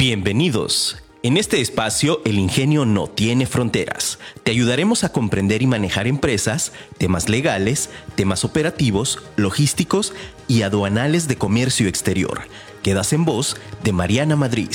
Bienvenidos. En este espacio, el ingenio no tiene fronteras. Te ayudaremos a comprender y manejar empresas, temas legales, temas operativos, logísticos y aduanales de comercio exterior. Quedas en voz de Mariana Madrid.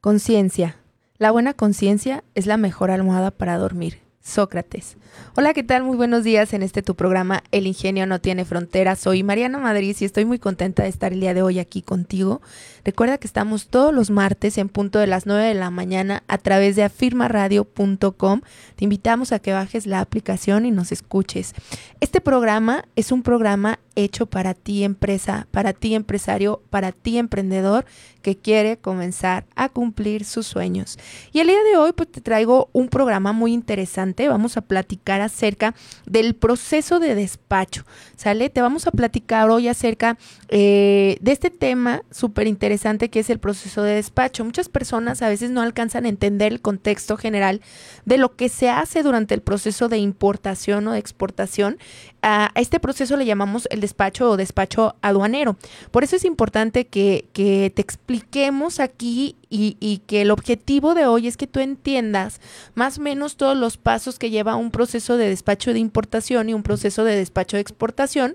Conciencia. La buena conciencia es la mejor almohada para dormir. Sócrates. Hola, ¿qué tal? Muy buenos días en este tu programa El Ingenio no tiene fronteras. Soy Mariana Madrid y estoy muy contenta de estar el día de hoy aquí contigo. Recuerda que estamos todos los martes en punto de las 9 de la mañana a través de afirmaradio.com. Te invitamos a que bajes la aplicación y nos escuches. Este programa es un programa hecho para ti empresa, para ti empresario, para ti emprendedor que quiere comenzar a cumplir sus sueños. Y el día de hoy pues te traigo un programa muy interesante. Vamos a platicar acerca del proceso de despacho. ¿Sale? Te vamos a platicar hoy acerca eh, de este tema súper interesante que es el proceso de despacho. Muchas personas a veces no alcanzan a entender el contexto general de lo que se hace durante el proceso de importación o de exportación. A este proceso le llamamos el despacho o despacho aduanero. Por eso es importante que, que te expliquemos aquí y, y, que el objetivo de hoy es que tú entiendas más o menos todos los pasos que lleva un proceso de despacho de importación y un proceso de despacho de exportación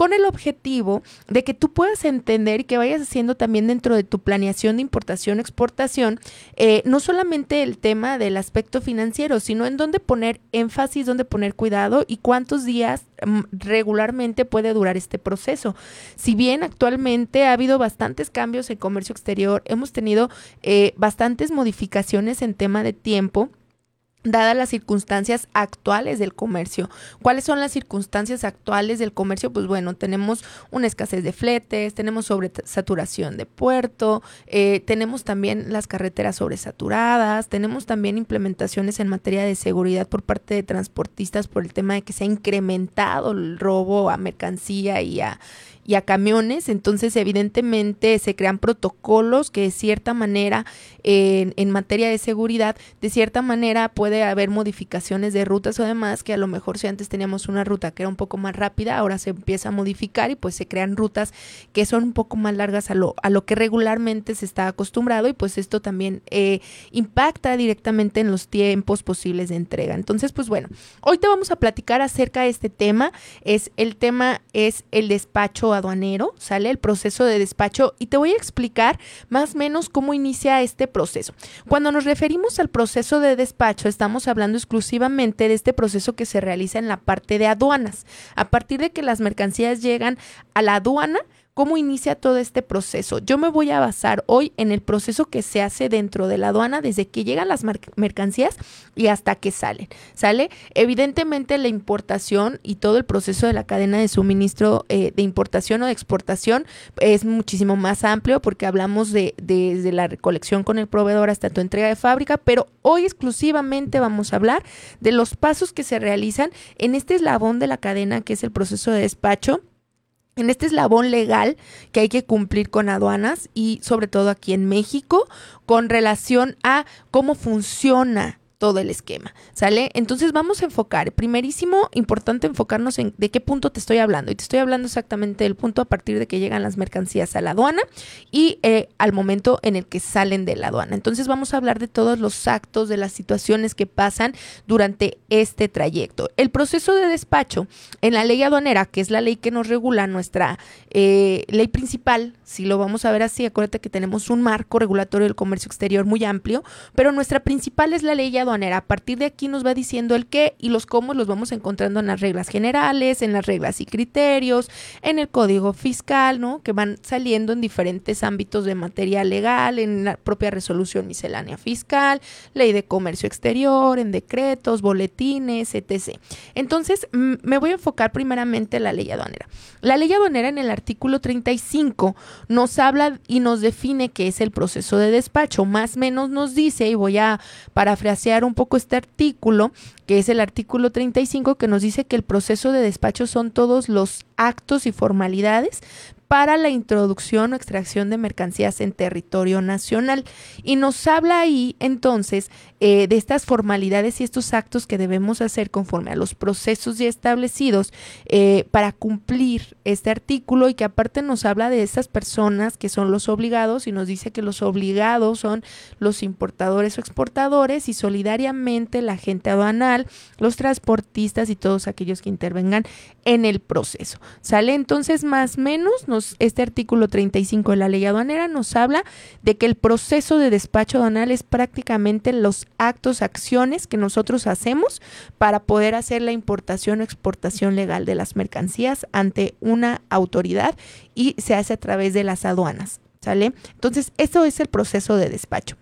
con el objetivo de que tú puedas entender y que vayas haciendo también dentro de tu planeación de importación, exportación, eh, no solamente el tema del aspecto financiero, sino en dónde poner énfasis, dónde poner cuidado y cuántos días mm, regularmente puede durar este proceso. Si bien actualmente ha habido bastantes cambios en comercio exterior, hemos tenido eh, bastantes modificaciones en tema de tiempo, dadas las circunstancias actuales del comercio. ¿Cuáles son las circunstancias actuales del comercio? Pues bueno, tenemos una escasez de fletes, tenemos sobresaturación de puerto, eh, tenemos también las carreteras sobresaturadas, tenemos también implementaciones en materia de seguridad por parte de transportistas por el tema de que se ha incrementado el robo a mercancía y a y a camiones, entonces evidentemente se crean protocolos que de cierta manera en, materia de seguridad, de cierta manera puede haber modificaciones de rutas o demás, que a lo mejor si antes teníamos una ruta que era un poco más rápida, ahora se empieza a modificar y pues se crean rutas que son un poco más largas a lo, a lo que regularmente se está acostumbrado y pues esto también eh, impacta directamente en los tiempos posibles de entrega. Entonces pues bueno, hoy te vamos a platicar acerca de este tema, es el tema es el despacho aduanero, sale el proceso de despacho y te voy a explicar más o menos cómo inicia este proceso. Cuando nos referimos al proceso de despacho, estamos hablando exclusivamente de este proceso que se realiza en la parte de aduanas. A partir de que las mercancías llegan a la aduana, ¿Cómo inicia todo este proceso? Yo me voy a basar hoy en el proceso que se hace dentro de la aduana desde que llegan las mercancías y hasta que salen. ¿Sale? Evidentemente la importación y todo el proceso de la cadena de suministro eh, de importación o de exportación es muchísimo más amplio porque hablamos de desde la recolección con el proveedor hasta tu entrega de fábrica, pero hoy exclusivamente vamos a hablar de los pasos que se realizan en este eslabón de la cadena que es el proceso de despacho en este eslabón legal que hay que cumplir con aduanas y sobre todo aquí en México con relación a cómo funciona todo el esquema, ¿sale? Entonces vamos a enfocar, primerísimo, importante enfocarnos en de qué punto te estoy hablando. Y te estoy hablando exactamente del punto a partir de que llegan las mercancías a la aduana y eh, al momento en el que salen de la aduana. Entonces vamos a hablar de todos los actos, de las situaciones que pasan durante este trayecto. El proceso de despacho en la ley aduanera, que es la ley que nos regula nuestra eh, ley principal, si lo vamos a ver así, acuérdate que tenemos un marco regulatorio del comercio exterior muy amplio, pero nuestra principal es la ley aduanera a partir de aquí nos va diciendo el qué y los cómo los vamos encontrando en las reglas generales, en las reglas y criterios, en el código fiscal, ¿no? Que van saliendo en diferentes ámbitos de materia legal, en la propia resolución miscelánea fiscal, ley de comercio exterior, en decretos, boletines, etc. Entonces, me voy a enfocar primeramente en la ley aduanera. La ley aduanera en el artículo 35 nos habla y nos define qué es el proceso de despacho, más o menos nos dice, y voy a parafrasear un poco este artículo, que es el artículo 35, que nos dice que el proceso de despacho son todos los actos y formalidades para la introducción o extracción de mercancías en territorio nacional. Y nos habla ahí entonces eh, de estas formalidades y estos actos que debemos hacer conforme a los procesos ya establecidos eh, para cumplir este artículo y que aparte nos habla de estas personas que son los obligados y nos dice que los obligados son los importadores o exportadores y solidariamente la gente aduanal, los transportistas y todos aquellos que intervengan en el proceso. ¿Sale? Entonces, más o menos, nos, este artículo 35 de la ley aduanera nos habla de que el proceso de despacho aduanal es prácticamente los actos, acciones que nosotros hacemos para poder hacer la importación o exportación legal de las mercancías ante una autoridad y se hace a través de las aduanas. ¿Sale? Entonces, eso es el proceso de despacho.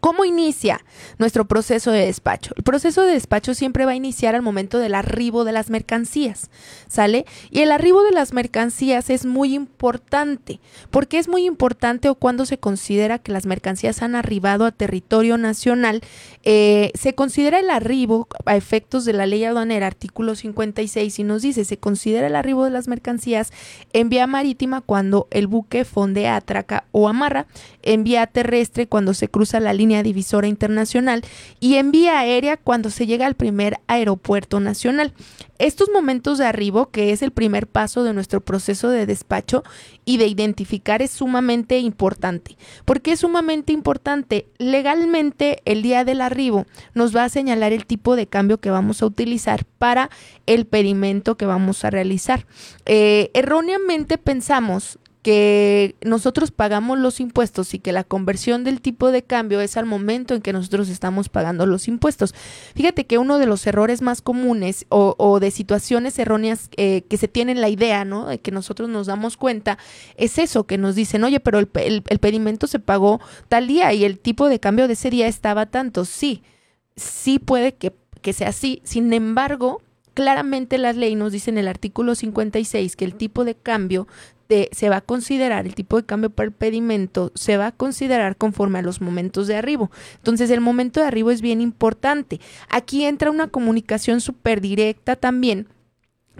¿Cómo inicia nuestro proceso de despacho? El proceso de despacho siempre va a iniciar al momento del arribo de las mercancías, ¿sale? Y el arribo de las mercancías es muy importante. ¿Por qué es muy importante o cuando se considera que las mercancías han arribado a territorio nacional? Eh, se considera el arribo a efectos de la ley aduanera, artículo 56, y nos dice, se considera el arribo de las mercancías en vía marítima cuando el buque fondea, atraca o amarra, en vía terrestre cuando se cruza la línea divisora internacional y en vía aérea cuando se llega al primer aeropuerto nacional. Estos momentos de arribo, que es el primer paso de nuestro proceso de despacho y de identificar, es sumamente importante. ¿Por qué es sumamente importante? Legalmente, el día del arribo nos va a señalar el tipo de cambio que vamos a utilizar para el pedimento que vamos a realizar. Eh, erróneamente pensamos que nosotros pagamos los impuestos y que la conversión del tipo de cambio es al momento en que nosotros estamos pagando los impuestos. Fíjate que uno de los errores más comunes o, de situaciones erróneas eh, que se tienen la idea, ¿no? De que nosotros nos damos cuenta, es eso, que nos dicen, oye, pero el, el pedimento se pagó tal día y el tipo de cambio de ese día estaba tanto. Sí, sí puede que, que sea así. Sin embargo, claramente la ley nos dice en el artículo 56 que el tipo de cambio se va a considerar, el tipo de cambio el pedimento se va a considerar conforme a los momentos de arribo. Entonces el momento de arribo es bien importante. Aquí entra una comunicación súper directa también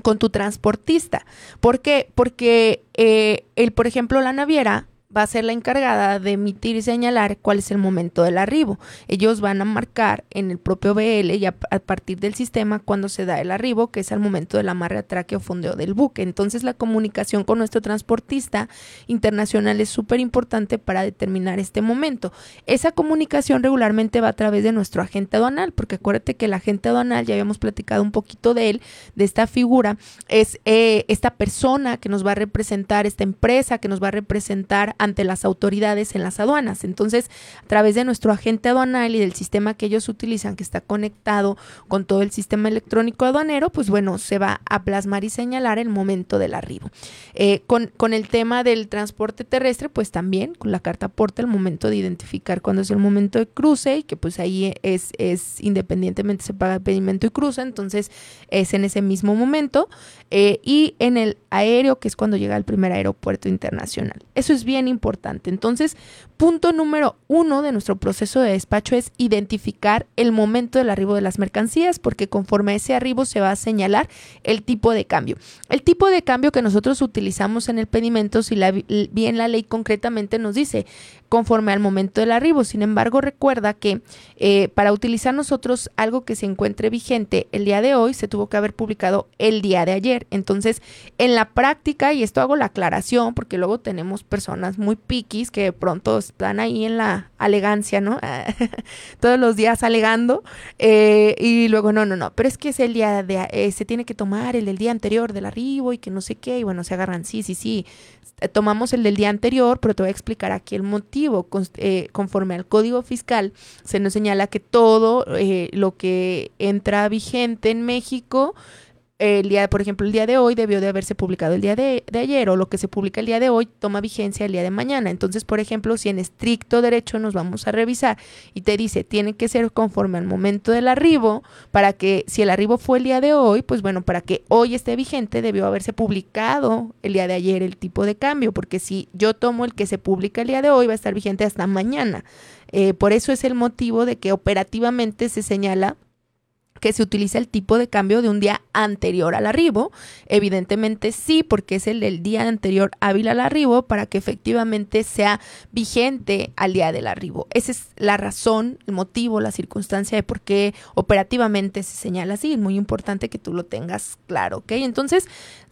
con tu transportista. ¿Por qué? Porque eh, el, por ejemplo, la naviera va a ser la encargada de emitir y señalar cuál es el momento del arribo. Ellos van a marcar en el propio BL y a, partir del sistema cuando se da el arribo, que es al momento del amarre, atraque o fondeo del buque. Entonces la comunicación con nuestro transportista internacional es súper importante para determinar este momento. Esa comunicación regularmente va a través de nuestro agente aduanal, porque acuérdate que el agente aduanal, ya habíamos platicado un poquito de él, de esta figura, es eh, esta persona que nos va a representar, esta empresa que nos va a representar ante las autoridades en las aduanas. Entonces, a través de nuestro agente aduanal y del sistema que ellos utilizan, que está conectado con todo el sistema electrónico aduanero, pues bueno, se va a plasmar y señalar el momento del arribo. Eh, con, con, el tema del transporte terrestre, pues también con la carta aporta el momento de identificar cuándo es el momento de cruce y que pues ahí es, es independientemente se paga el pedimento y cruza, entonces es en ese mismo momento. Eh, y en el aéreo, que es cuando llega al primer aeropuerto internacional. Eso es bien importante. Entonces, punto número uno de nuestro proceso de despacho es identificar el momento del arribo de las mercancías, porque conforme a ese arribo se va a señalar el tipo de cambio. El tipo de cambio que nosotros utilizamos en el pedimento, si la, bien la ley concretamente nos dice, conforme al momento del arribo. Sin embargo, recuerda que eh, para utilizar nosotros algo que se encuentre vigente el día de hoy, se tuvo que haber publicado el día de ayer. Entonces, en la práctica, y esto hago la aclaración, porque luego tenemos personas muy piquis que de pronto están ahí en la alegancia, ¿no? Todos los días alegando, eh, y luego, no, no, no, pero es que es el día de, eh, se tiene que tomar el del día anterior del arribo y que no sé qué, y bueno, se agarran, sí, sí, sí, tomamos el del día anterior, pero te voy a explicar aquí el motivo. Eh, conforme al Código Fiscal, se nos señala que todo eh, lo que entra vigente en México el día, por ejemplo, el día de hoy debió de haberse publicado el día de, ayer o lo que se publica el día de hoy toma vigencia el día de mañana. Entonces, por ejemplo, si en estricto derecho nos vamos a revisar y te dice tiene que ser conforme al momento del arribo para que si el arribo fue el día de hoy, pues bueno, para que hoy esté vigente debió haberse publicado el día de ayer el tipo de cambio, porque si yo tomo el que se publica el día de hoy va a estar vigente hasta mañana. Eh, por eso es el motivo de que operativamente se señala que se utiliza el tipo de cambio de un día anterior al arribo. Evidentemente sí, porque es el del día anterior hábil al arribo para que efectivamente sea vigente al día del arribo. Esa es la razón, el motivo, la circunstancia de por qué operativamente se señala así. Es muy importante que tú lo tengas claro, ¿ok? Entonces,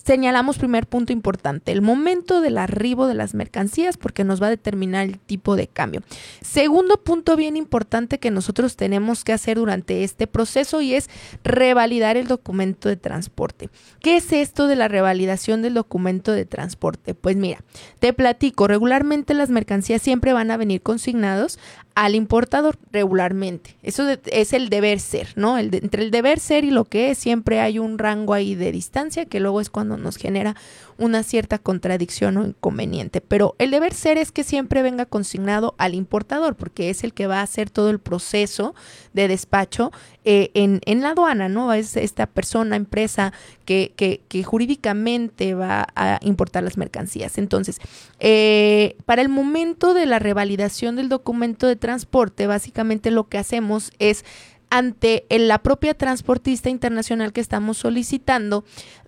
señalamos primer punto importante, el momento del arribo de las mercancías porque nos va a determinar el tipo de cambio. Segundo punto bien importante que nosotros tenemos que hacer durante este proceso y es revalidar el documento de transporte. ¿Qué es esto de la revalidación del documento de transporte? Pues mira, te platico, regularmente las mercancías siempre van a venir consignados al importador regularmente. Eso es el deber ser, ¿no? Entre el deber ser y lo que es, siempre hay un rango ahí de distancia que luego es cuando nos genera una cierta contradicción o inconveniente. Pero el deber ser es que siempre venga consignado al importador, porque es el que va a hacer todo el proceso de despacho eh, en, en, la aduana, ¿no? Es esta persona, empresa que, que, que, jurídicamente va a importar las mercancías. Entonces, eh, para el momento de la revalidación del documento de transporte, básicamente lo que hacemos es ante la propia transportista internacional que estamos solicitando,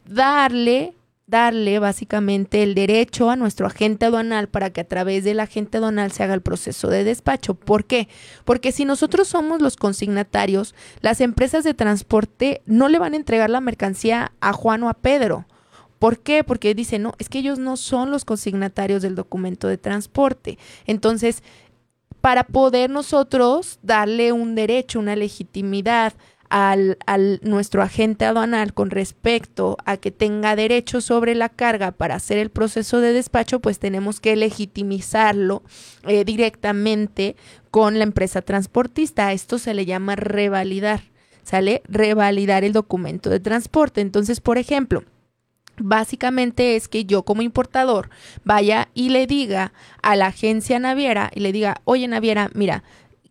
darle darle básicamente el derecho a nuestro agente aduanal para que a través del agente aduanal se haga el proceso de despacho. ¿Por qué? Porque si nosotros somos los consignatarios, las empresas de transporte no le van a entregar la mercancía a Juan o a Pedro. ¿Por qué? Porque dicen, no, es que ellos no son los consignatarios del documento de transporte. Entonces, para poder nosotros darle un derecho, una legitimidad al, al, nuestro agente aduanal con respecto a que tenga derecho sobre la carga para hacer el proceso de despacho, pues tenemos que legitimizarlo eh, directamente con la empresa transportista. Esto se le llama revalidar, ¿sale? Revalidar el documento de transporte. Entonces, por ejemplo, Básicamente es que yo como importador vaya y le diga a la agencia naviera y le diga, oye naviera, mira,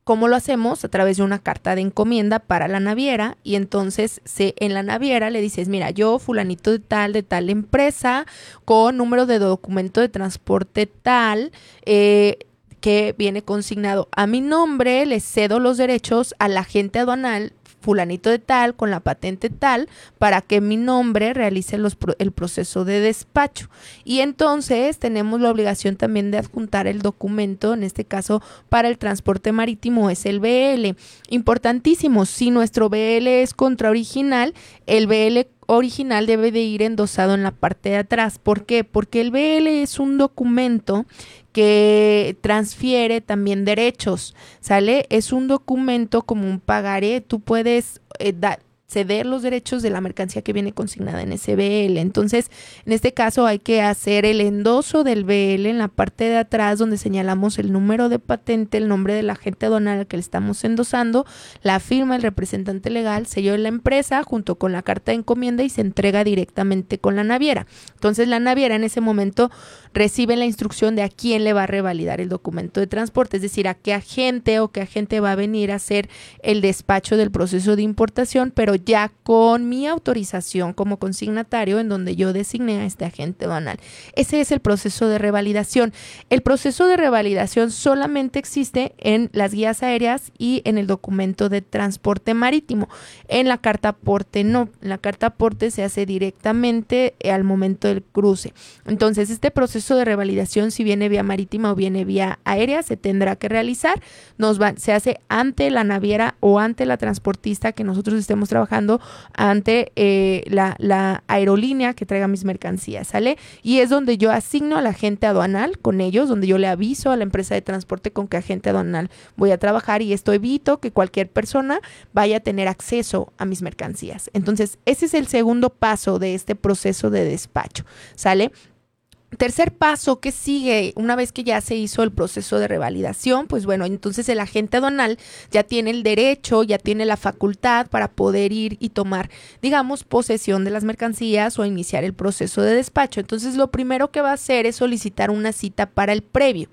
¿Cómo lo hacemos? A través de una carta de encomienda para la naviera y entonces se, en la naviera le dices, mira, yo fulanito de tal, de tal empresa, con número de documento de transporte tal, eh, que viene consignado a mi nombre, le cedo los derechos al agente aduanal fulanito de tal, con la patente tal, para que mi nombre realice los, el proceso de despacho. Y entonces tenemos la obligación también de adjuntar el documento, en este caso para el transporte marítimo es el BL. Importantísimo, si nuestro BL es contra original, el BL original debe de ir endosado en la parte de atrás. ¿Por qué? Porque el BL es un documento que transfiere también derechos, ¿sale? Es un documento como un pagaré, tú puedes eh, ceder los derechos de la mercancía que viene consignada en ese BL. Entonces, en este caso hay que hacer el endoso del BL en la parte de atrás donde señalamos el número de patente, el nombre del agente aduanal al que le estamos endosando, la firma del representante legal, sello de la empresa junto con la carta de encomienda y se entrega directamente con la naviera. Entonces, la naviera en ese momento recibe la instrucción de a quién le va a revalidar el documento de transporte, es decir, a qué agente o qué agente va a venir a hacer el despacho del proceso de importación, pero ya con mi autorización como consignatario en donde yo designé a este agente aduanal. Ese es el proceso de revalidación. El proceso de revalidación solamente existe en las guías aéreas y en el documento de transporte marítimo. En la carta aporte no. En la carta aporte se hace directamente al momento del cruce. Entonces, este proceso de revalidación, si viene vía marítima o viene vía aérea, se tendrá que realizar. Nos se hace ante la naviera o ante la transportista que nosotros estemos trabajando ante eh, la, aerolínea que traiga mis mercancías, ¿sale? Y es donde yo asigno al agente aduanal con ellos, donde yo le aviso a la empresa de transporte con qué agente aduanal voy a trabajar y esto evito que cualquier persona vaya a tener acceso a mis mercancías. Entonces, ese es el segundo paso de este proceso de despacho, ¿sale? Tercer paso que sigue una vez que ya se hizo el proceso de revalidación, pues bueno, entonces el agente aduanal ya tiene el derecho, ya tiene la facultad para poder ir y tomar, digamos, posesión de las mercancías o iniciar el proceso de despacho. Entonces lo primero que va a hacer es solicitar una cita para el previo.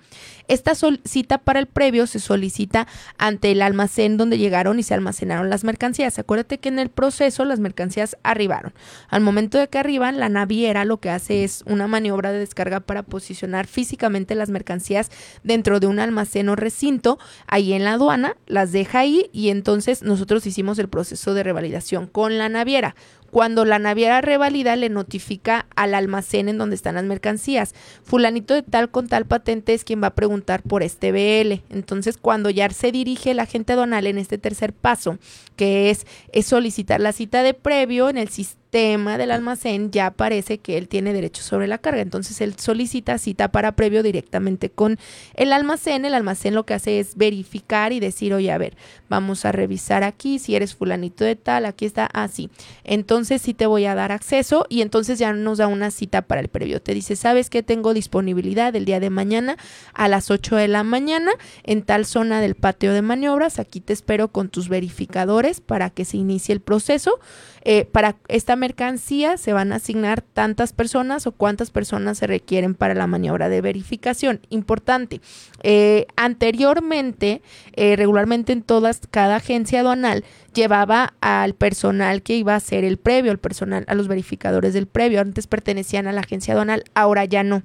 Esta cita para el previo se solicita ante el almacén donde llegaron y se almacenaron las mercancías. Acuérdate que en el proceso las mercancías arribaron. Al momento de que arriban, la naviera lo que hace es una maniobra de descarga para posicionar físicamente las mercancías dentro de un almacén o recinto ahí en la aduana, las deja ahí y entonces nosotros hicimos el proceso de revalidación con la naviera. Cuando la naviera revalida, le notifica al almacén en donde están las mercancías. Fulanito de tal con tal patente es quien va a preguntar por este BL. Entonces, cuando ya se dirige el agente aduanal en este tercer paso, que es, es solicitar la cita de previo en el sistema, tema del almacén ya aparece que él tiene derecho sobre la carga. Entonces él solicita cita para previo directamente con el almacén. El almacén lo que hace es verificar y decir, oye, a ver, vamos a revisar aquí si eres fulanito de tal, aquí está así. entonces sí te voy a dar acceso y entonces ya nos da una cita para el previo. Te dice, ¿sabes que tengo disponibilidad el día de mañana a las 8 de la mañana en tal zona del patio de maniobras? Aquí te espero con tus verificadores para que se inicie el proceso. Eh, para esta mercancía se van a asignar tantas personas o cuántas personas se requieren para la maniobra de verificación. Importante. Eh, anteriormente, eh, regularmente en todas, cada agencia aduanal llevaba al personal que iba a hacer el previo, al personal, a los verificadores del previo. Antes pertenecían a la agencia aduanal, ahora ya no.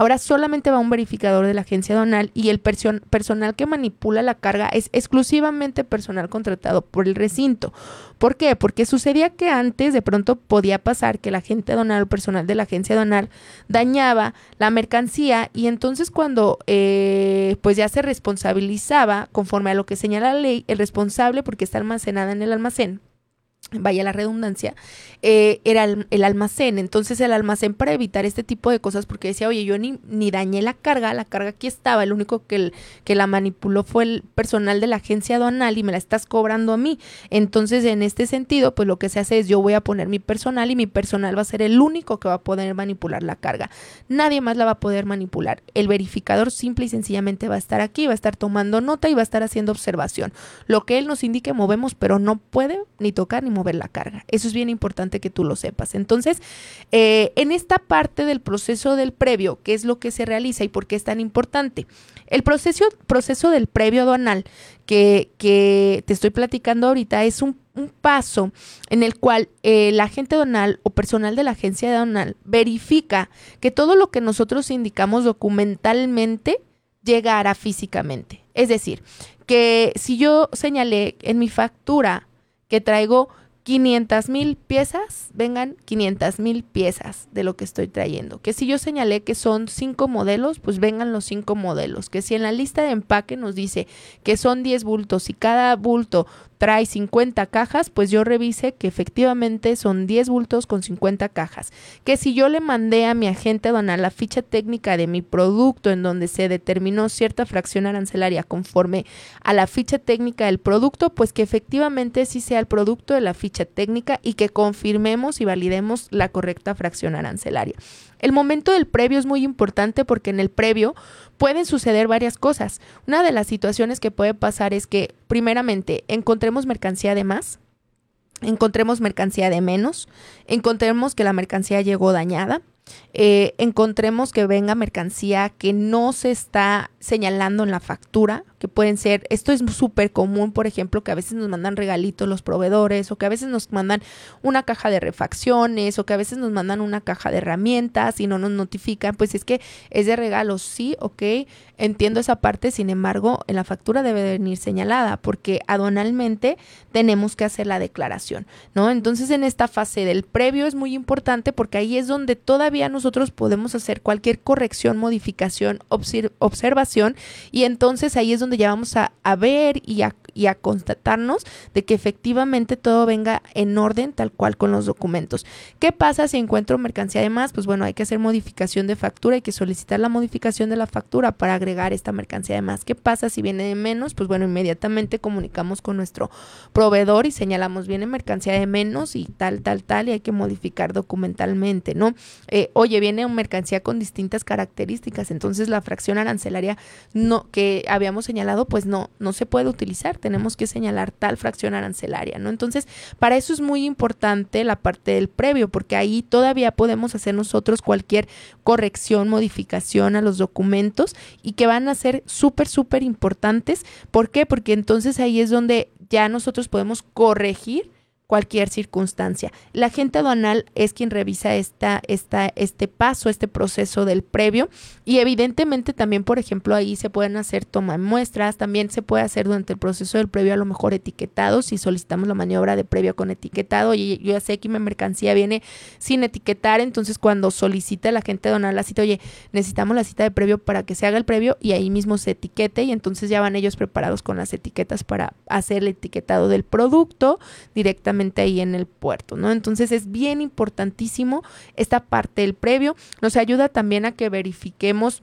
Ahora solamente va un verificador de la agencia aduanal y el personal que manipula la carga es exclusivamente personal contratado por el recinto. ¿Por qué? Porque sucedía que antes de pronto podía pasar que la agente aduanal o personal de la agencia aduanal dañaba la mercancía y entonces cuando eh, pues ya se responsabilizaba conforme a lo que señala la ley, el responsable porque está almacenada en el almacén vaya la redundancia, eh, era el, almacén. Entonces el almacén para evitar este tipo de cosas, porque decía, oye, yo ni, ni dañé la carga, la carga aquí estaba, el único que, que la manipuló fue el personal de la agencia aduanal y me la estás cobrando a mí. Entonces en este sentido, pues lo que se hace es yo voy a poner mi personal y mi personal va a ser el único que va a poder manipular la carga. Nadie más la va a poder manipular. El verificador simple y sencillamente va a estar aquí, va a estar tomando nota y va a estar haciendo observación. Lo que él nos indique movemos, pero no puede ni tocar ni mover la carga. Eso es bien importante que tú lo sepas. Entonces, eh, en esta parte del proceso del previo, ¿qué es lo que se realiza y por qué es tan importante? El proceso, proceso del previo aduanal que, que te estoy platicando ahorita es un, paso en el cual el agente aduanal o personal de la agencia aduanal verifica que todo lo que nosotros indicamos documentalmente llegará físicamente. Es decir, que si yo señalé en mi factura que traigo 500 mil piezas, vengan 500 mil piezas de lo que estoy trayendo. Que si yo señalé que son cinco modelos, pues vengan los cinco modelos. Que si en la lista de empaque nos dice que son 10 bultos y cada bulto trae 50 cajas, pues yo revise que efectivamente son 10 bultos con 50 cajas. Que si yo le mandé a mi agente aduanal la ficha técnica de mi producto en donde se determinó cierta fracción arancelaria conforme a la ficha técnica del producto, pues que efectivamente sí sea el producto de la ficha técnica y que confirmemos y validemos la correcta fracción arancelaria. El momento del previo es muy importante porque en el previo pueden suceder varias cosas. Una de las situaciones que puede pasar es que, primeramente, encontremos mercancía de más, encontremos mercancía de menos, encontremos que la mercancía llegó dañada, eh, encontremos que venga mercancía que no se está señalando en la factura, que pueden ser, esto es súper común, por ejemplo, que a veces nos mandan regalitos los proveedores o que a veces nos mandan una caja de refacciones o que a veces nos mandan una caja de herramientas y no nos notifican, pues es que es de regalo, sí, ok, entiendo esa parte, sin embargo, en la factura debe venir señalada porque aduanalmente tenemos que hacer la declaración, ¿no? Entonces en esta fase del previo es muy importante porque ahí es donde todavía nosotros podemos hacer cualquier corrección, modificación, observación y entonces ahí es donde ya vamos a, ver y a, constatarnos de que efectivamente todo venga en orden tal cual con los documentos. ¿Qué pasa si encuentro mercancía de más? Pues bueno, hay que hacer modificación de factura, hay que solicitar la modificación de la factura para agregar esta mercancía de más. ¿Qué pasa si viene de menos? Pues bueno, inmediatamente comunicamos con nuestro proveedor y señalamos viene mercancía de menos y tal, tal, tal y hay que modificar documentalmente, ¿no? Eh, oye, viene mercancía con distintas características, entonces la fracción arancelaria no que habíamos señalado pues no, no se puede utilizar, tenemos que señalar tal fracción arancelaria, ¿no? Entonces, para eso es muy importante la parte del previo, porque ahí todavía podemos hacer nosotros cualquier corrección, modificación a los documentos y que van a ser súper, súper importantes. ¿Por qué? Porque entonces ahí es donde ya nosotros podemos corregir cualquier circunstancia. La agente aduanal es quien revisa esta, esta, este paso, este proceso del previo y evidentemente también, por ejemplo, ahí se pueden hacer toma de muestras, también se puede hacer durante el proceso del previo a lo mejor etiquetado, si solicitamos la maniobra de previo con etiquetado y yo ya sé que mi mercancía viene sin etiquetar, entonces cuando solicita la agente aduanal la cita, oye, necesitamos la cita de previo para que se haga el previo y ahí mismo se etiquete y entonces ya van ellos preparados con las etiquetas para hacer el etiquetado del producto directamente ahí en el puerto, ¿no? Entonces es bien importantísimo esta parte del previo. Nos ayuda también a que verifiquemos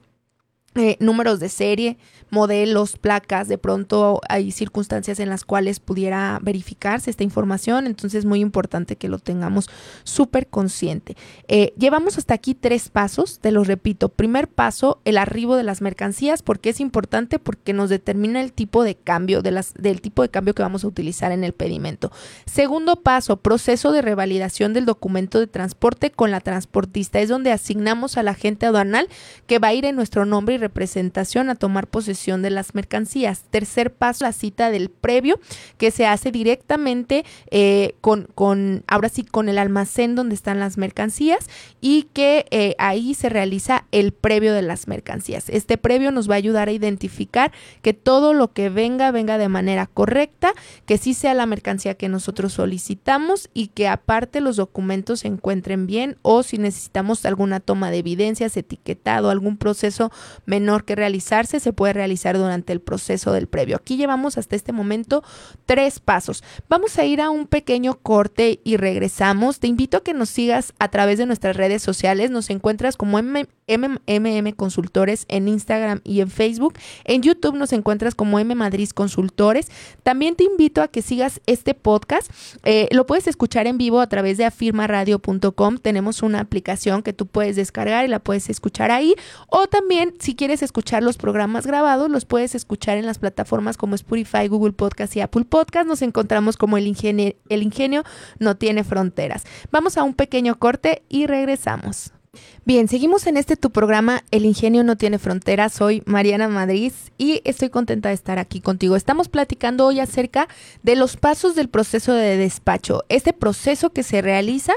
eh, números de serie, modelos, placas, de pronto hay circunstancias en las cuales pudiera verificarse esta información, entonces es muy importante que lo tengamos súper consciente. Eh, llevamos hasta aquí tres pasos, te los repito. Primer paso, el arribo de las mercancías, porque es importante porque nos determina el tipo de cambio, de las, del tipo de cambio que vamos a utilizar en el pedimento. Segundo paso, proceso de revalidación del documento de transporte con la transportista, es donde asignamos a la agente aduanal que va a ir en nuestro nombre y representación a tomar posesión de las mercancías. Tercer paso, la cita del previo, que se hace directamente eh, con, con, ahora sí, con el almacén donde están las mercancías y que eh, ahí se realiza el previo de las mercancías. Este previo nos va a ayudar a identificar que todo lo que venga, venga de manera correcta, que sí sea la mercancía que nosotros solicitamos y que aparte los documentos se encuentren bien o si necesitamos alguna toma de evidencias, etiquetado, algún proceso menor que realizarse, se puede realizar durante el proceso del previo. Aquí llevamos hasta este momento tres pasos. Vamos a ir a un pequeño corte y regresamos. Te invito a que nos sigas a través de nuestras redes sociales. Nos encuentras como MMM Consultores en Instagram y en Facebook. En YouTube nos encuentras como M Madrid Consultores. También te invito a que sigas este podcast. Eh, lo puedes escuchar en vivo a través de afirmaradio.com. Tenemos una aplicación que tú puedes descargar y la puedes escuchar ahí. O también, si quieres escuchar los programas grabados, los puedes escuchar en las plataformas como Spotify, Google Podcast y Apple Podcast. Nos encontramos como el ingenio, el ingenio no tiene fronteras. Vamos a un pequeño corte y regresamos. Bien, seguimos en este tu programa El ingenio no tiene fronteras. Soy Mariana Madrid y estoy contenta de estar aquí contigo. Estamos platicando hoy acerca de los pasos del proceso de despacho, este proceso que se realiza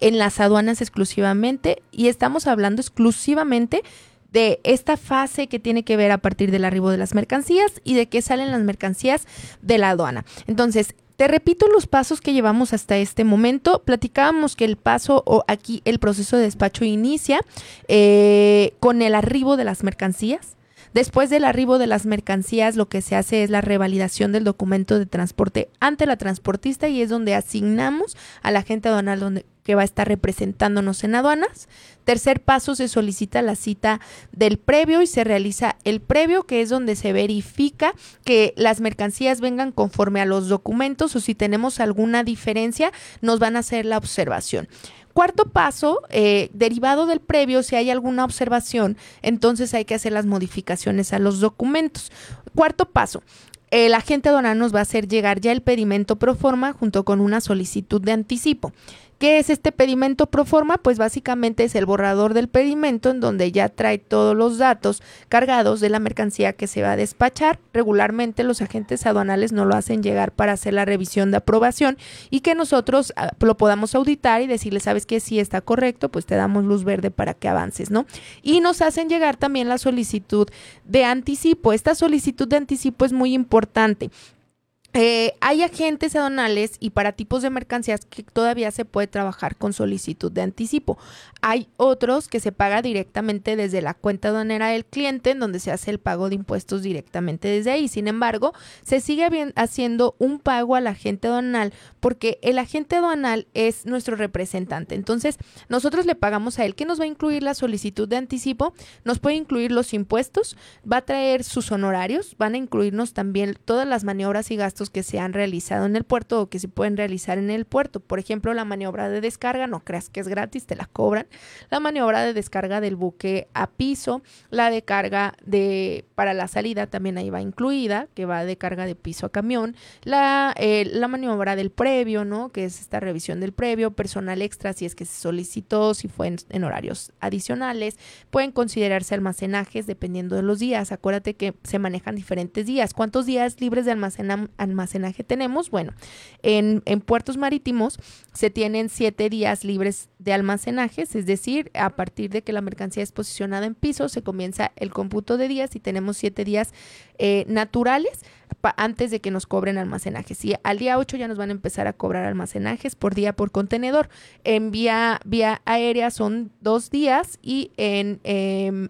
en las aduanas exclusivamente y estamos hablando exclusivamente de esta fase que tiene que ver a partir del arribo de las mercancías y de que salen las mercancías de la aduana. Entonces, te repito los pasos que llevamos hasta este momento. Platicábamos que el paso o aquí el proceso de despacho inicia eh, con el arribo de las mercancías. Después del arribo de las mercancías, lo que se hace es la revalidación del documento de transporte ante la transportista y es donde asignamos a la agente aduanal donde, que va a estar representándonos en aduanas. Tercer paso, se solicita la cita del previo y se realiza el previo, que es donde se verifica que las mercancías vengan conforme a los documentos o si tenemos alguna diferencia, nos van a hacer la observación. Cuarto paso, eh, derivado del previo, si hay alguna observación, entonces hay que hacer las modificaciones a los documentos. Cuarto paso, el agente aduanal nos va a hacer llegar ya el pedimento pro forma junto con una solicitud de anticipo. ¿Qué es este pedimento pro forma? Pues básicamente es el borrador del pedimento en donde ya trae todos los datos cargados de la mercancía que se va a despachar. Regularmente los agentes aduanales no lo hacen llegar para hacer la revisión de aprobación y que nosotros ah, lo podamos auditar y decirle, sabes que si está correcto, pues te damos luz verde para que avances, ¿no? Y nos hacen llegar también la solicitud de anticipo. Esta solicitud de anticipo es muy importante eh, hay agentes aduanales y para tipos de mercancías que todavía se puede trabajar con solicitud de anticipo. Hay otros que se paga directamente desde la cuenta aduanera del cliente, en donde se hace el pago de impuestos directamente desde ahí. Sin embargo, se sigue haciendo un pago al agente aduanal porque el agente aduanal es nuestro representante. Entonces, nosotros le pagamos a él. ¿Qué nos va a incluir la solicitud de anticipo? Nos puede incluir los impuestos, va a traer sus honorarios, van a incluirnos también todas las maniobras y gastos que se han realizado en el puerto o que se pueden realizar en el puerto. Por ejemplo, la maniobra de descarga, no creas que es gratis, te la cobran. La maniobra de descarga del buque a piso, la de carga de para la salida también ahí va incluida, que va de carga de piso a camión, la, eh, la maniobra del previo, ¿no? Que es esta revisión del previo, personal extra si es que se solicitó, si fue en, horarios adicionales, pueden considerarse almacenajes dependiendo de los días. Acuérdate que se manejan diferentes días. ¿Cuántos días libres de almacenaje tenemos? Bueno, en, puertos marítimos se tienen siete días libres de almacenajes, es decir, a partir de que la mercancía es posicionada en piso, se comienza el cómputo de días y tenemos siete días eh, naturales antes de que nos cobren almacenajes. Y al día 8 ya nos van a empezar a cobrar almacenajes por día por contenedor. En vía, vía aérea son dos días y en... Em,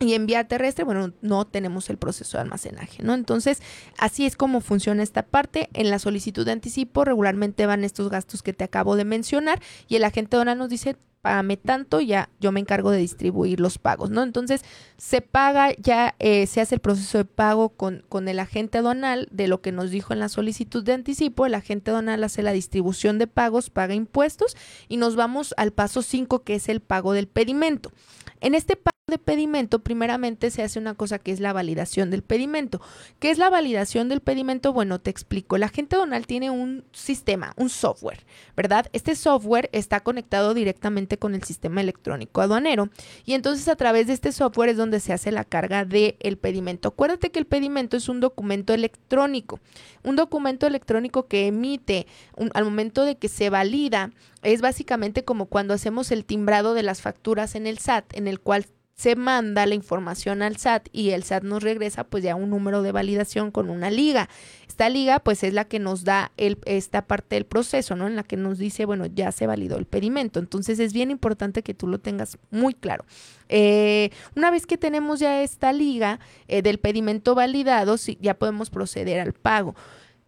y en vía terrestre, bueno, no tenemos el proceso de almacenaje, ¿no? Entonces, así es como funciona esta parte. En la solicitud de anticipo regularmente van estos gastos que te acabo de mencionar y el agente donal nos dice, págame tanto, ya yo me encargo de distribuir los pagos, ¿no? Entonces, se paga, ya eh, se hace el proceso de pago con, con el agente aduanal de lo que nos dijo en la solicitud de anticipo, el agente aduanal hace la distribución de pagos, paga impuestos y nos vamos al paso 5 que es el pago del pedimento. En este pago de pedimento, primeramente se hace una cosa que es la validación del pedimento. ¿Qué es la validación del pedimento? Bueno, te explico. La gente donal tiene un sistema, un software, ¿verdad? Este software está conectado directamente con el sistema electrónico aduanero y entonces a través de este software es donde se hace la carga del el pedimento. Acuérdate que el pedimento es un documento electrónico, un documento electrónico que emite al momento de que se valida es básicamente como cuando hacemos el timbrado de las facturas en el SAT, en el cual se manda la información al SAT y el SAT nos regresa pues ya un número de validación con una liga. Esta liga pues es la que nos da esta parte del proceso, ¿no? En la que nos dice, bueno, ya se validó el pedimento. Entonces es bien importante que tú lo tengas muy claro. Eh, una vez que tenemos ya esta liga eh, del pedimento validado, ya podemos proceder al pago.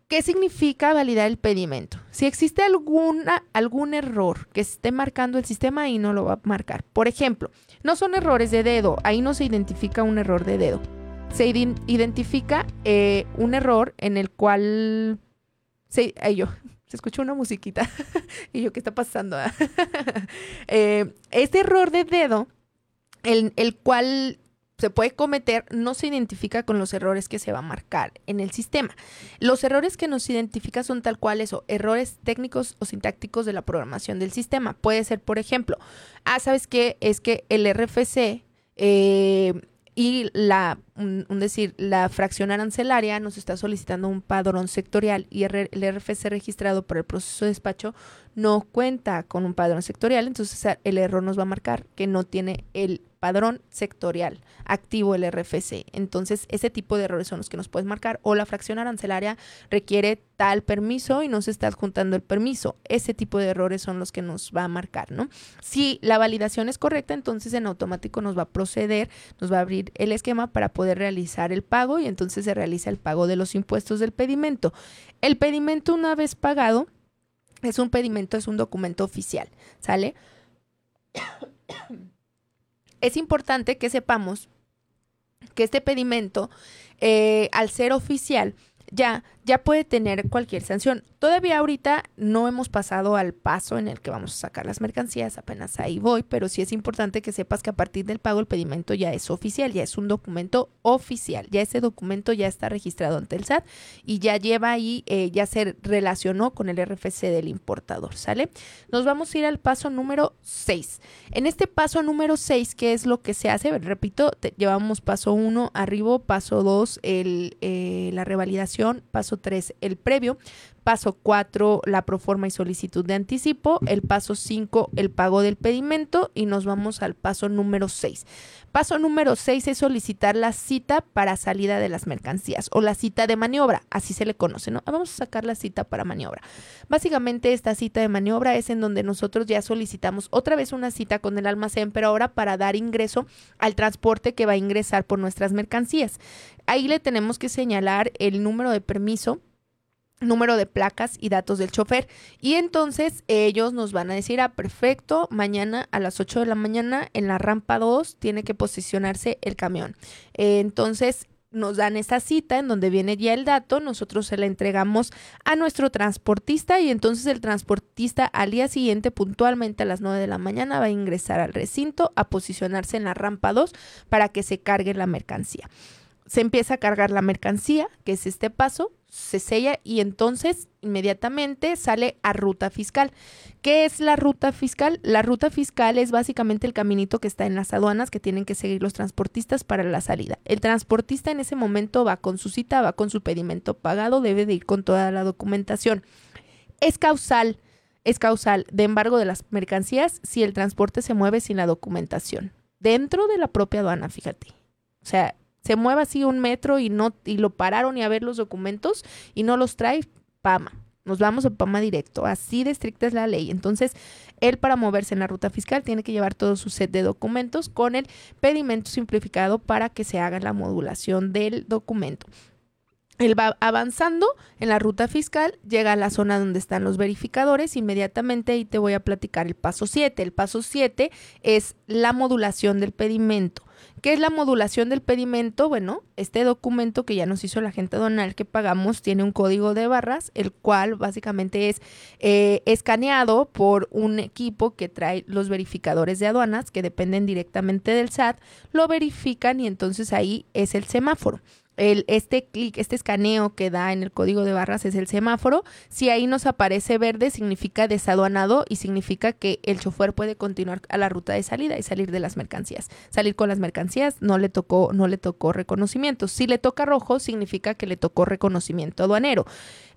¿Qué significa validar el pedimento? Si existe alguna, algún error que esté marcando el sistema, ahí no lo va a marcar. Por ejemplo, no son errores de dedo, ahí no se identifica un error de dedo. Se identifica eh, un error en el cual... Se, yo, se escuchó una musiquita. y yo, ¿qué está pasando? eh, este error de dedo, el, el cual se puede cometer no se identifica con los errores que se va a marcar en el sistema. Los errores que nos identifica son tal cual eso, errores técnicos o sintácticos de la programación del sistema. Puede ser, por ejemplo, ah, ¿sabes qué? Es que el RFC eh, y la, un, decir, la fracción arancelaria nos está solicitando un padrón sectorial y el RFC registrado por el proceso de despacho no cuenta con un padrón sectorial, entonces el error nos va a marcar que no tiene el padrón sectorial activo el RFC. Entonces, ese tipo de errores son los que nos puedes marcar. O la fracción arancelaria requiere tal permiso y no se está adjuntando el permiso. Ese tipo de errores son los que nos va a marcar, ¿no? Si la validación es correcta, entonces en automático nos va a proceder, nos va a abrir el esquema para poder realizar el pago y entonces se realiza el pago de los impuestos del pedimento. El pedimento una vez pagado es un pedimento, es un documento oficial, ¿sale? es importante que sepamos que este pedimento, eh, al ser oficial, ya, ya puede tener cualquier sanción. Todavía ahorita no hemos pasado al paso en el que vamos a sacar las mercancías, apenas ahí voy, pero sí es importante que sepas que a partir del pago el pedimento ya es oficial, ya es un documento oficial, ya ese documento ya está registrado ante el SAT y ya lleva ahí, eh, ya se relacionó con el RFC del importador, ¿sale? Nos vamos a ir al paso número 6. En este paso número 6, ¿qué es lo que se hace? Repito, llevamos paso 1 arriba, paso 2 eh, la revalidación, paso 3 el previo, Paso 4, la proforma y solicitud de anticipo. El paso 5, el pago del pedimento. Y nos vamos al paso número 6. Paso número 6 es solicitar la cita para salida de las mercancías o la cita de maniobra, así se le conoce, ¿no? Vamos a sacar la cita para maniobra. Básicamente esta cita de maniobra es en donde nosotros ya solicitamos otra vez una cita con el almacén, pero ahora para dar ingreso al transporte que va a ingresar por nuestras mercancías. Ahí le tenemos que señalar el número de permiso número de placas y datos del chofer. Y entonces ellos nos van a decir, ah, perfecto, mañana a las 8 de la mañana en la rampa 2 tiene que posicionarse el camión. entonces nos dan esa cita en donde viene ya el dato, nosotros se la entregamos a nuestro transportista y entonces el transportista al día siguiente puntualmente a las 9 de la mañana va a ingresar al recinto a posicionarse en la rampa 2 para que se cargue la mercancía. Se empieza a cargar la mercancía, que es este paso, se sella y entonces inmediatamente sale a ruta fiscal. ¿Qué es la ruta fiscal? La ruta fiscal es básicamente el caminito que está en las aduanas que tienen que seguir los transportistas para la salida. El transportista en ese momento va con su cita, va con su pedimento pagado, debe de ir con toda la documentación. Es causal, es causal de embargo de las mercancías si el transporte se mueve sin la documentación. Dentro de la propia aduana, fíjate. O sea, se mueve así un metro y no y lo pararon y a ver los documentos y no los trae, PAMA. Nos vamos a PAMA directo. Así de estricta es la ley. Entonces, él para moverse en la ruta fiscal tiene que llevar todo su set de documentos con el pedimento simplificado para que se haga la modulación del documento. Él va avanzando en la ruta fiscal, llega a la zona donde están los verificadores, inmediatamente ahí te voy a platicar el paso 7. El paso 7 es la modulación del pedimento. ¿Qué es la modulación del pedimento? Bueno, este documento que ya nos hizo la agente donal que pagamos tiene un código de barras, el cual básicamente es eh, escaneado por un equipo que trae los verificadores de aduanas que dependen directamente del SAT, lo verifican y entonces ahí es el semáforo este clic, este escaneo que da en el código de barras es el semáforo. Si ahí nos aparece verde, significa desaduanado y significa que el chofer puede continuar a la ruta de salida y salir de las mercancías. Salir con las mercancías no le tocó, no le tocó reconocimiento. Si le toca rojo, significa que le tocó reconocimiento aduanero.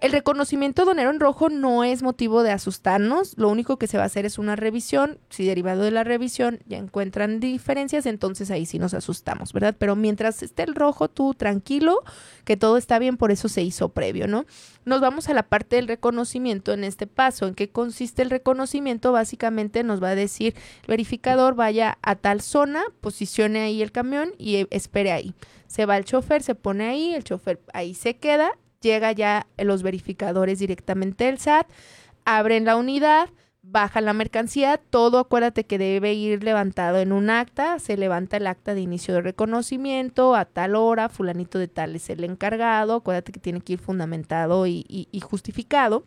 El reconocimiento aduanero en rojo no es motivo de asustarnos. Lo único que se va a hacer es una revisión. Si derivado de la revisión ya encuentran diferencias, entonces ahí sí nos asustamos, ¿verdad? Pero mientras esté el rojo, tú tranquilo que todo está bien, por eso se hizo previo, ¿no? Nos vamos a la parte del reconocimiento en este paso. ¿En qué consiste el reconocimiento? Básicamente nos va a decir verificador vaya a tal zona, posicione ahí el camión y espere ahí. Se va el chofer, se pone ahí, el chofer ahí se queda, llega ya los verificadores directamente del SAT, abren la unidad, baja la mercancía, todo acuérdate que debe ir levantado en un acta, se levanta el acta de inicio de reconocimiento a tal hora, fulanito de tal es el encargado, acuérdate que tiene que ir fundamentado y, justificado.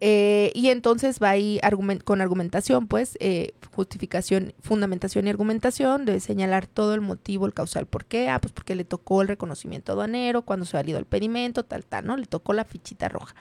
Eh, y entonces va ahí con argumentación, pues, eh, justificación, fundamentación y argumentación, debe señalar todo el motivo, el causal, ¿por qué? Ah, pues porque le tocó el reconocimiento aduanero, cuando se valido el pedimento, tal, tal, ¿no? Le tocó la fichita roja.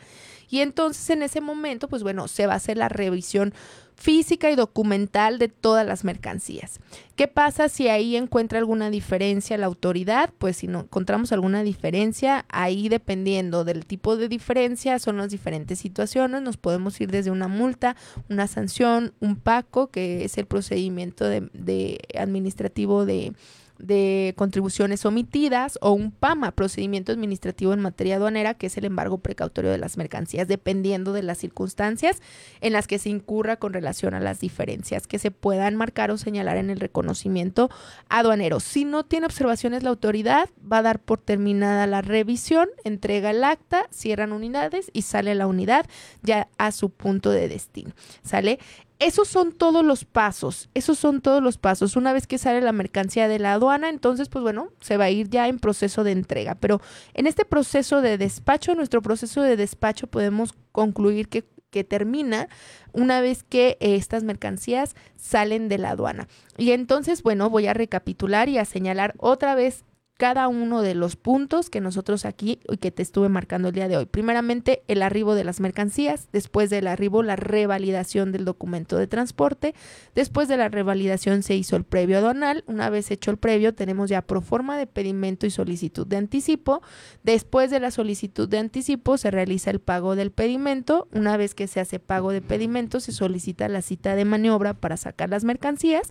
Y entonces en ese momento, pues bueno, se va a hacer la revisión física y documental de todas las mercancías. ¿Qué pasa si ahí encuentra alguna diferencia la autoridad? Pues si no encontramos alguna diferencia, ahí dependiendo del tipo de diferencia son las diferentes situaciones. Nos podemos ir desde una multa, una sanción, un PACO, que es el procedimiento de administrativo de de contribuciones omitidas o un PAMA, procedimiento administrativo en materia aduanera, que es el embargo precautorio de las mercancías, dependiendo de las circunstancias en las que se incurra con relación a las diferencias que se puedan marcar o señalar en el reconocimiento aduanero. Si no tiene observaciones la autoridad, va a dar por terminada la revisión, entrega el acta, cierran unidades y sale la unidad ya a su punto de destino. ¿Sale? Esos son todos los pasos, esos son todos los pasos. Una vez que sale la mercancía de la aduana, entonces, pues bueno, se va a ir ya en proceso de entrega. Pero en este proceso de despacho, nuestro proceso de despacho, podemos concluir que, termina una vez que estas mercancías salen de la aduana. Y entonces, bueno, voy a recapitular y a señalar otra vez cada uno de los puntos que nosotros aquí y que te estuve marcando el día de hoy. Primeramente, el arribo de las mercancías, después del arribo, la revalidación del documento de transporte, después de la revalidación se hizo el previo aduanal, una vez hecho el previo tenemos ya pro forma de pedimento y solicitud de anticipo, después de la solicitud de anticipo se realiza el pago del pedimento, una vez que se hace pago de pedimento se solicita la cita de maniobra para sacar las mercancías,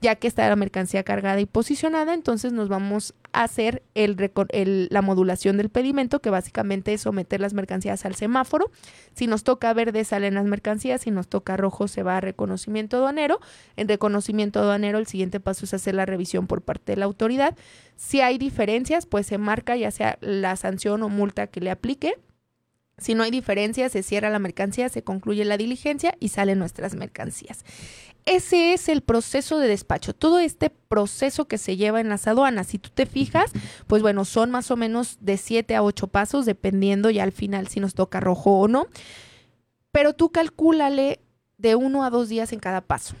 ya que está la mercancía cargada y posicionada, entonces nos vamos hacer la modulación del pedimento, que básicamente es someter las mercancías al semáforo. Si nos toca verde, salen las mercancías. Si nos toca rojo, se va a reconocimiento aduanero. En reconocimiento aduanero, el siguiente paso es hacer la revisión por parte de la autoridad. Si hay diferencias, pues se marca ya sea la sanción o multa que le aplique Si no hay diferencia, se cierra la mercancía, se concluye la diligencia y salen nuestras mercancías. Ese es el proceso de despacho, todo este proceso que se lleva en las aduanas. Si tú te fijas, pues bueno, son más o menos de 7 a 8 pasos, dependiendo ya al final si nos toca rojo o no. Pero tú calcúlale de uno a dos días en cada paso.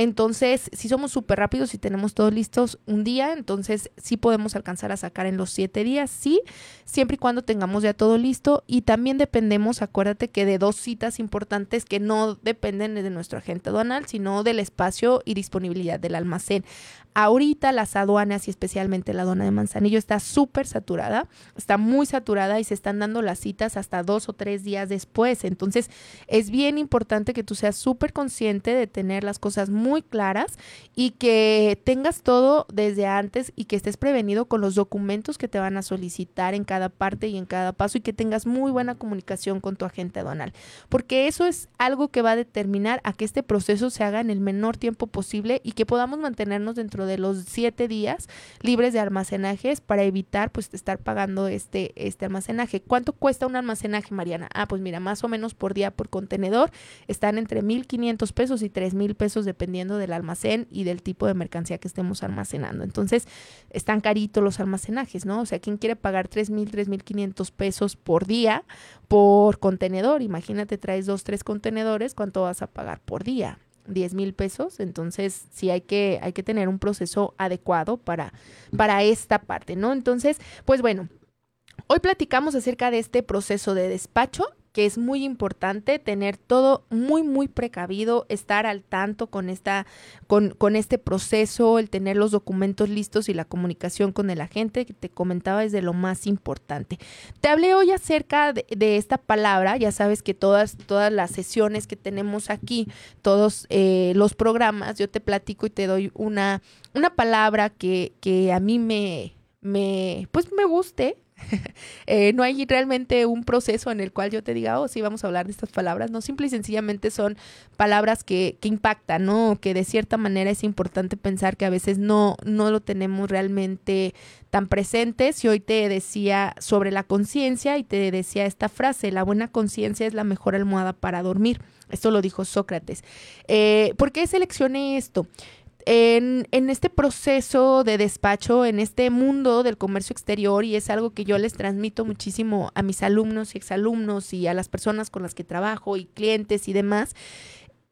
Entonces, si somos súper rápidos y tenemos todos listos un día, entonces sí podemos alcanzar a sacar en los siete días, sí, siempre y cuando tengamos ya todo listo. Y también dependemos, acuérdate que de dos citas importantes que no dependen de nuestro agente aduanal, sino del espacio y disponibilidad del almacén. Ahorita las aduanas y especialmente la aduana de Manzanillo está súper saturada, está muy saturada y se están dando las citas hasta dos o tres días después. Entonces es bien importante que tú seas súper consciente de tener las cosas muy claras y que tengas todo desde antes y que estés prevenido con los documentos que te van a solicitar en cada parte y en cada paso y que tengas muy buena comunicación con tu agente aduanal. Porque eso es algo que va a determinar a que este proceso se haga en el menor tiempo posible y que podamos mantenernos dentro de de los siete días libres de almacenajes para evitar pues estar pagando este, este almacenaje. ¿Cuánto cuesta un almacenaje, Mariana? Ah, pues mira, más o menos por día por contenedor están entre 1.500 pesos y 3.000 pesos dependiendo del almacén y del tipo de mercancía que estemos almacenando. Entonces, están caritos los almacenajes, ¿no? O sea, ¿quién quiere pagar 3.000, 3.500 pesos por día por contenedor? Imagínate, traes dos, tres contenedores, ¿cuánto vas a pagar por día? 10 mil pesos. Entonces, sí hay que, hay que tener un proceso adecuado para, para esta parte, ¿no? Entonces, pues bueno, hoy platicamos acerca de este proceso de despacho que es muy importante tener todo muy, muy precavido, estar al tanto con, esta, con, con este proceso, el tener los documentos listos y la comunicación con el agente, que te comentaba es de lo más importante. Te hablé hoy acerca de, esta palabra, ya sabes que todas, todas las sesiones que tenemos aquí, todos eh, los programas, yo te platico y te doy una, una palabra que, que a mí me, me, pues me guste, Eh, no hay realmente un proceso en el cual yo te diga, oh, sí, vamos a hablar de estas palabras. No, simple y sencillamente son palabras que, que impactan, ¿no? Que de cierta manera es importante pensar que a veces no, no lo tenemos realmente tan presentes. Y hoy te decía sobre la conciencia y te decía esta frase, la buena conciencia es la mejor almohada para dormir. Esto lo dijo Sócrates. Eh, ¿Por qué seleccioné esto? En, este proceso de despacho, en este mundo del comercio exterior, y es algo que yo les transmito muchísimo a mis alumnos y exalumnos y a las personas con las que trabajo y clientes y demás,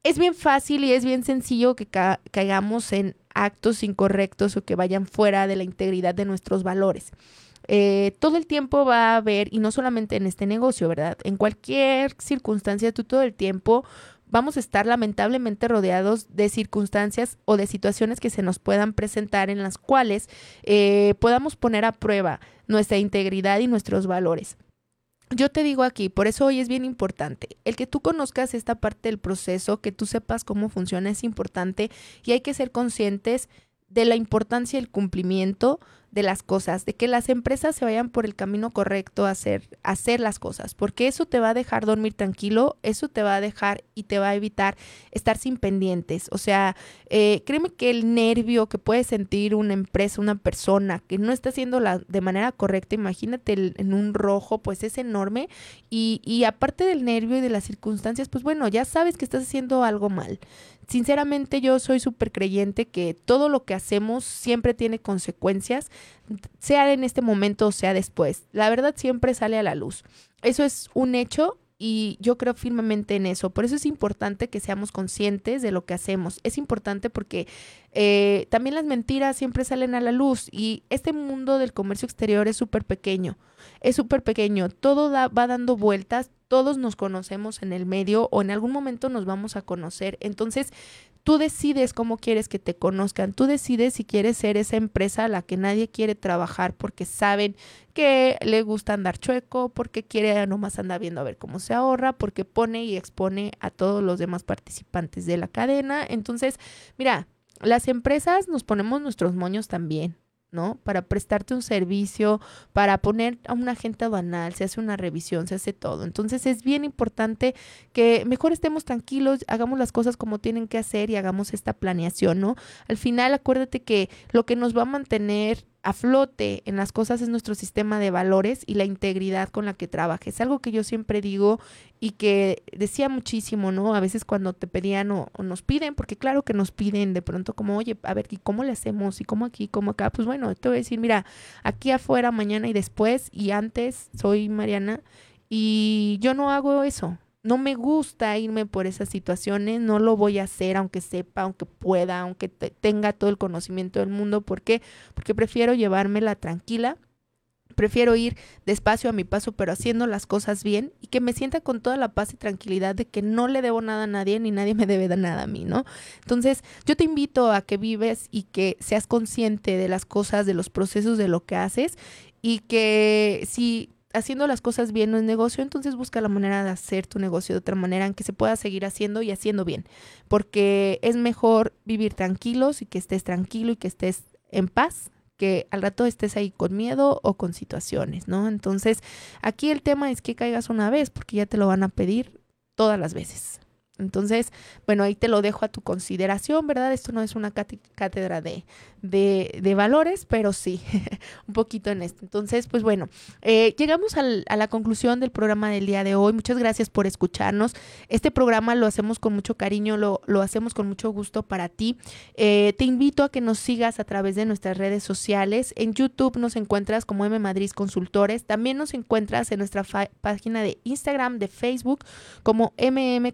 es bien fácil y es bien sencillo que caigamos en actos incorrectos o que vayan fuera de la integridad de nuestros valores. Eh, todo el tiempo va a haber, y no solamente en este negocio, ¿verdad? En cualquier circunstancia, tú todo el tiempo vamos a estar lamentablemente rodeados de circunstancias o de situaciones que se nos puedan presentar en las cuales eh, podamos poner a prueba nuestra integridad y nuestros valores. Yo te digo aquí, por eso hoy es bien importante, el que tú conozcas esta parte del proceso, que tú sepas cómo funciona es importante y hay que ser conscientes de la importancia del cumplimiento de las cosas, de que las empresas se vayan por el camino correcto a hacer, hacer las cosas, porque eso te va a dejar dormir tranquilo, eso te va a dejar y te va a evitar estar sin pendientes. O sea, eh, créeme que el nervio que puede sentir una empresa, una persona que no está haciendo la, de manera correcta, imagínate en un rojo, pues es enorme. Y, y aparte del nervio y de las circunstancias, pues bueno, ya sabes que estás haciendo algo mal. Sinceramente yo soy súper creyente que todo lo que hacemos siempre tiene consecuencias, sea en este momento o sea después. La verdad siempre sale a la luz. Eso es un hecho y yo creo firmemente en eso. Por eso es importante que seamos conscientes de lo que hacemos. Es importante porque eh, también las mentiras siempre salen a la luz y este mundo del comercio exterior es súper pequeño. Es súper pequeño. Todo va dando vueltas todos nos conocemos en el medio o en algún momento nos vamos a conocer. Entonces, tú decides cómo quieres que te conozcan, tú decides si quieres ser esa empresa a la que nadie quiere trabajar porque saben que le gusta andar chueco, porque quiere nomás andar viendo a ver cómo se ahorra, porque pone y expone a todos los demás participantes de la cadena. Entonces, mira, las empresas nos ponemos nuestros moños también. ¿No? Para prestarte un servicio, para poner a un agente aduanal, se hace una revisión, se hace todo. Entonces es bien importante que mejor estemos tranquilos, hagamos las cosas como tienen que hacer y hagamos esta planeación, ¿no? Al final acuérdate que lo que nos va a mantener a flote en las cosas es nuestro sistema de valores y la integridad con la que trabajes. Algo que yo siempre digo y que decía muchísimo, ¿no? A veces cuando te pedían o, nos piden, porque claro que nos piden de pronto como, oye, a ver, ¿y cómo le hacemos? ¿Y cómo aquí? ¿Cómo acá? Pues bueno, te voy a decir, mira, aquí afuera, mañana y después y antes, soy Mariana y yo no hago eso no me gusta irme por esas situaciones, no lo voy a hacer aunque sepa, aunque pueda, aunque tenga todo el conocimiento del mundo. ¿Por qué? Porque prefiero llevármela tranquila, prefiero ir despacio a mi paso, pero haciendo las cosas bien y que me sienta con toda la paz y tranquilidad de que no le debo nada a nadie ni nadie me debe nada a mí, ¿no? Entonces, yo te invito a que vives y que seas consciente de las cosas, de los procesos, de lo que haces y que si haciendo las cosas bien no es negocio, entonces busca la manera de hacer tu negocio de otra manera en que se pueda seguir haciendo y haciendo bien, porque es mejor vivir tranquilos y que estés tranquilo y que estés en paz que al rato estés ahí con miedo o con situaciones, ¿no? Entonces, aquí el tema es que caigas una vez, porque ya te lo van a pedir todas las veces. Entonces, bueno, ahí te lo dejo a tu consideración, ¿verdad? Esto no es una cátedra de, de, valores, pero sí, un poquito en esto. Entonces, pues bueno, eh, llegamos a la conclusión del programa del día de hoy. Muchas gracias por escucharnos. Este programa lo hacemos con mucho cariño, lo, lo hacemos con mucho gusto para ti. Eh, te invito a que nos sigas a través de nuestras redes sociales. En YouTube nos encuentras como M Madrid Consultores. También nos encuentras en nuestra página de Instagram, de Facebook, como MM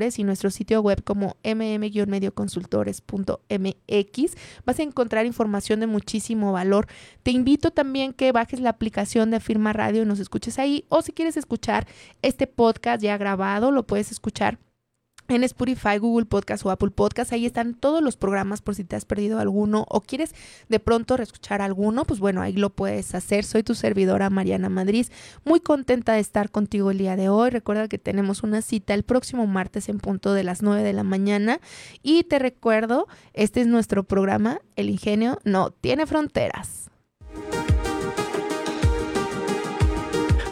Y nuestro sitio web como mm-medioconsultores.mx. Vas a encontrar información de muchísimo valor. Te invito también que bajes la aplicación de Firma Radio y nos escuches ahí o si quieres escuchar este podcast ya grabado, lo puedes escuchar en Spotify, Google Podcast o Apple Podcast. Ahí están todos los programas por si te has perdido alguno o quieres de pronto reescuchar alguno, pues bueno, ahí lo puedes hacer. Soy tu servidora Mariana Madrid, muy contenta de estar contigo el día de hoy. Recuerda que tenemos una cita el próximo martes en punto de las 9 de la mañana y te recuerdo, este es nuestro programa, El Ingenio no tiene fronteras.